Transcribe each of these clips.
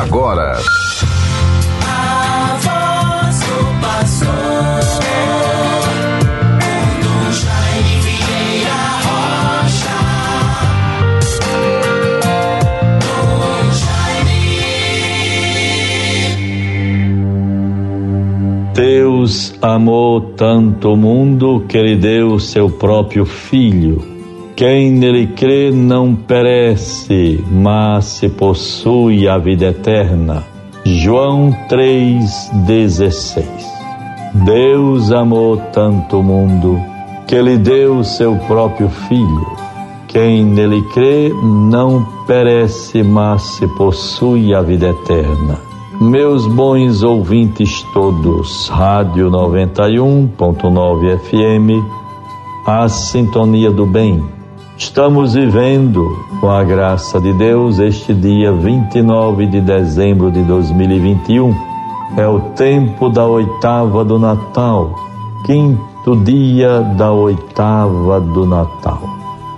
agora. Deus amou tanto o mundo que lhe deu seu próprio Filho quem nele crê não perece, mas se possui a vida eterna. João 3,16 Deus amou tanto o mundo que lhe deu seu próprio Filho. Quem nele crê não perece, mas se possui a vida eterna. Meus bons ouvintes todos, Rádio 91.9 FM, a sintonia do bem Estamos vivendo, com a graça de Deus, este dia 29 de dezembro de 2021. É o tempo da oitava do Natal, quinto dia da oitava do Natal.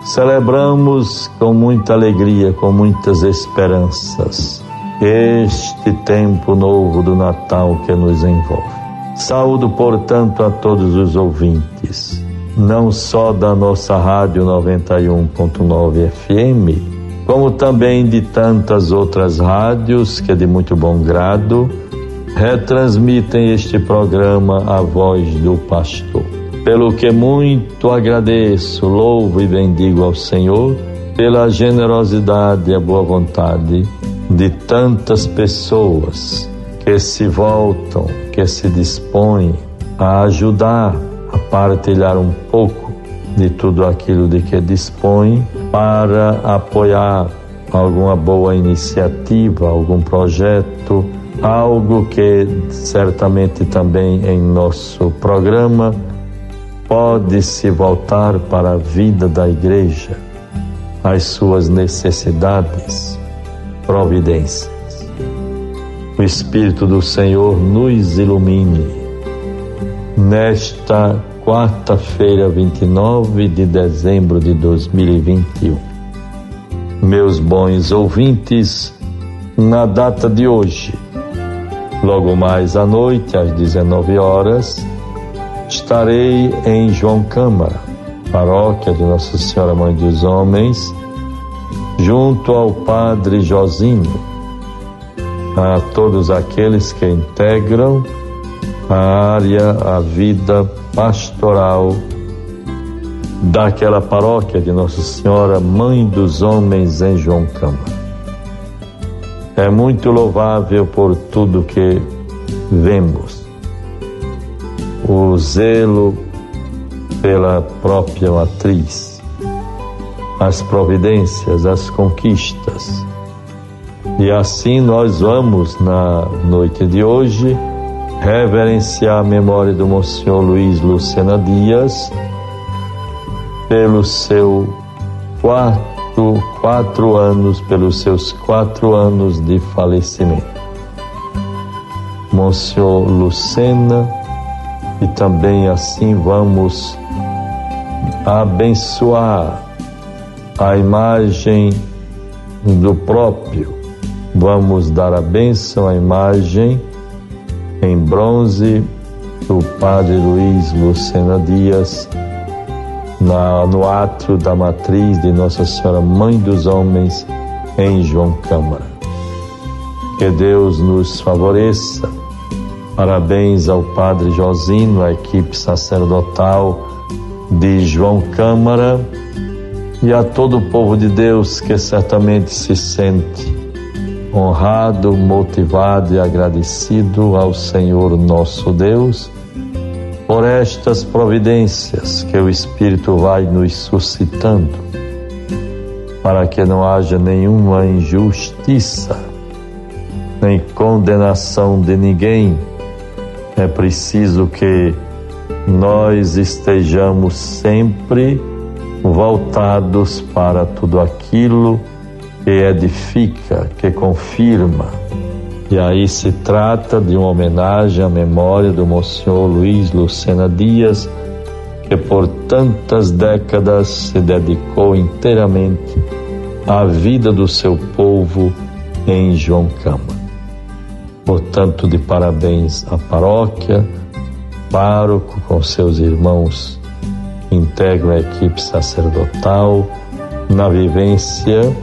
Celebramos com muita alegria, com muitas esperanças, este tempo novo do Natal que nos envolve. Saúdo, portanto, a todos os ouvintes não só da nossa rádio 91.9 FM, como também de tantas outras rádios que de muito bom grado retransmitem este programa A Voz do Pastor. Pelo que muito agradeço, louvo e bendigo ao Senhor pela generosidade e a boa vontade de tantas pessoas que se voltam, que se dispõem a ajudar partilhar um pouco de tudo aquilo de que dispõe para apoiar alguma boa iniciativa, algum projeto, algo que certamente também em nosso programa pode se voltar para a vida da igreja, as suas necessidades, providências. O Espírito do Senhor nos ilumine nesta quarta-feira, 29 de dezembro de 2021. Meus bons ouvintes, na data de hoje, logo mais à noite, às 19 horas, estarei em João Câmara, paróquia de Nossa Senhora Mãe dos Homens, junto ao Padre Josinho, a todos aqueles que integram área, a vida pastoral daquela paróquia de Nossa Senhora, Mãe dos Homens em João Câmara. É muito louvável por tudo que vemos. O zelo pela própria matriz, as providências, as conquistas. E assim nós vamos na noite de hoje reverenciar a memória do Monsenhor Luiz Lucena Dias pelo seu quarto, quatro anos, pelos seus quatro anos de falecimento. Monsenhor Lucena, e também assim vamos abençoar a imagem do próprio. Vamos dar a bênção à imagem em bronze do Padre Luiz Lucena Dias, na, no átrio da matriz de Nossa Senhora Mãe dos Homens, em João Câmara. Que Deus nos favoreça. Parabéns ao Padre Josino, à equipe sacerdotal de João Câmara e a todo o povo de Deus que certamente se sente honrado, motivado e agradecido ao Senhor nosso Deus por estas providências que o Espírito vai nos suscitando, para que não haja nenhuma injustiça, nem condenação de ninguém. É preciso que nós estejamos sempre voltados para tudo aquilo que que edifica, que confirma. E aí se trata de uma homenagem à memória do Monsenhor Luiz Lucena Dias, que por tantas décadas se dedicou inteiramente à vida do seu povo em João Câmara. Portanto, de parabéns à paróquia, pároco com seus irmãos que integram a equipe sacerdotal na vivência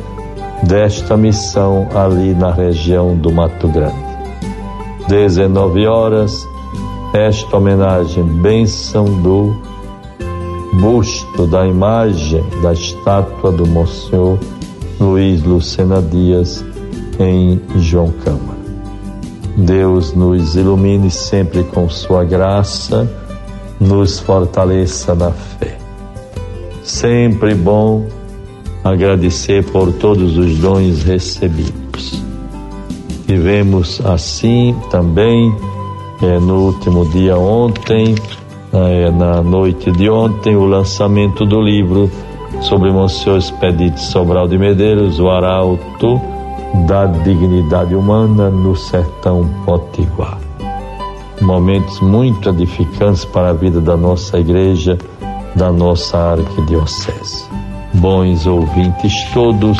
desta missão ali na região do Mato Grande. 19 horas, esta homenagem, bênção do busto da imagem da estátua do Monsenhor Luiz Lucena Dias em João Câmara. Deus nos ilumine sempre com sua graça, nos fortaleça na fé. Sempre bom agradecer por todos os dons recebidos. Tivemos assim também é, no último dia ontem, é, na noite de ontem, o lançamento do livro sobre Monsenhor Expedito Sobral de Medeiros, o Arauto da Dignidade Humana no Sertão Potiguar. Momentos muito edificantes para a vida da nossa igreja, da nossa arquidiocese. Bons ouvintes todos,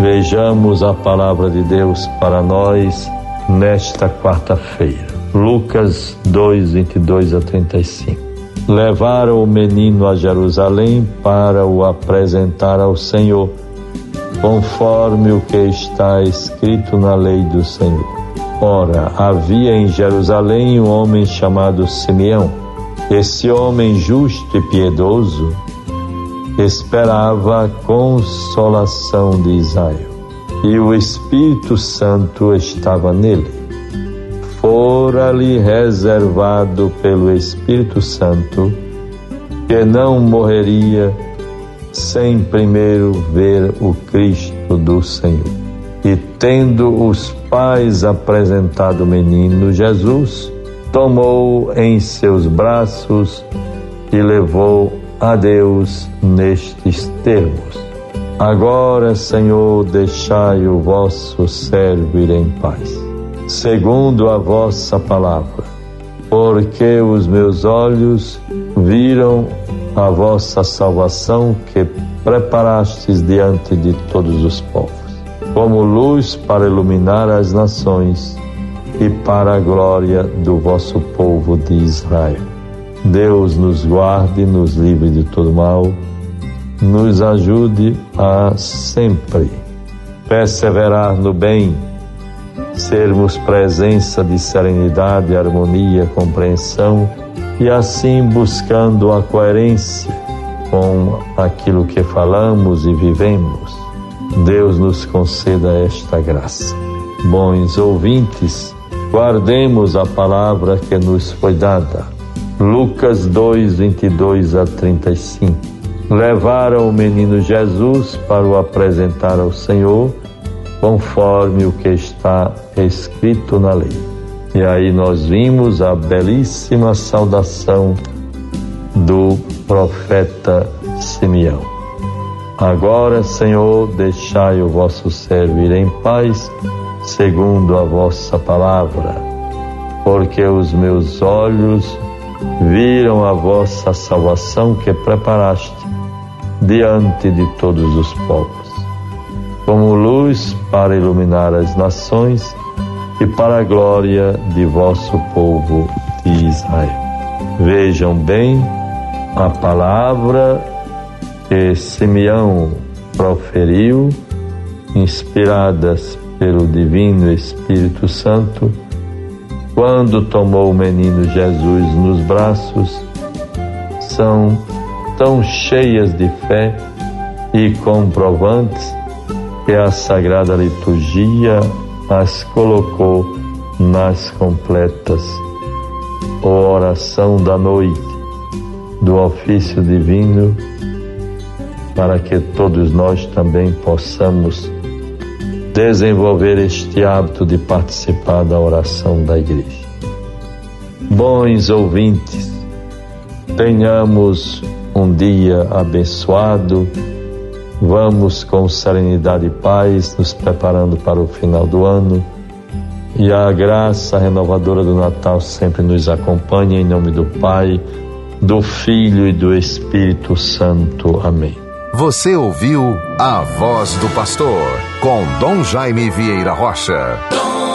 vejamos a palavra de Deus para nós nesta quarta-feira. Lucas 2, 22 a 35. Levaram o menino a Jerusalém para o apresentar ao Senhor, conforme o que está escrito na lei do Senhor. Ora, havia em Jerusalém um homem chamado Simeão. Esse homem justo e piedoso esperava a consolação de Israel, e o Espírito Santo estava nele. Fora-lhe reservado pelo Espírito Santo que não morreria sem primeiro ver o Cristo do Senhor. E tendo os pais apresentado o menino Jesus, tomou em seus braços e levou a Deus nestes termos. Agora, Senhor, deixai o vosso servo ir em paz, segundo a vossa palavra, porque os meus olhos viram a vossa salvação que preparastes diante de todos os povos, como luz para iluminar as nações e para a glória do vosso povo de Israel. Deus nos guarde, nos livre de todo mal, nos ajude a sempre perseverar no bem, sermos presença de serenidade, harmonia, compreensão e assim buscando a coerência com aquilo que falamos e vivemos. Deus nos conceda esta graça. Bons ouvintes, guardemos a palavra que nos foi dada Lucas 2, 22 a 35. Levaram o menino Jesus para o apresentar ao Senhor, conforme o que está escrito na lei. E aí nós vimos a belíssima saudação do profeta Simeão. Agora, Senhor, deixai o vosso servo ir em paz, segundo a vossa palavra, porque os meus olhos viram a vossa salvação que preparaste diante de todos os povos, como luz para iluminar as nações e para a glória de vosso povo de Israel. Vejam bem a palavra que Simeão proferiu, inspiradas pelo Divino Espírito Santo quando tomou o menino Jesus nos braços, são tão cheias de fé e comprovantes que a Sagrada Liturgia as colocou nas completas. Oração da noite do ofício divino, para que todos nós também possamos desenvolver este hábito de participar da oração da igreja. Bons ouvintes, tenhamos um dia abençoado. Vamos com serenidade e paz, nos preparando para o final do ano. E a graça renovadora do Natal sempre nos acompanha, em nome do Pai, do Filho e do Espírito Santo. Amém. Você ouviu a voz do pastor com Dom Jaime Vieira Rocha. Dom.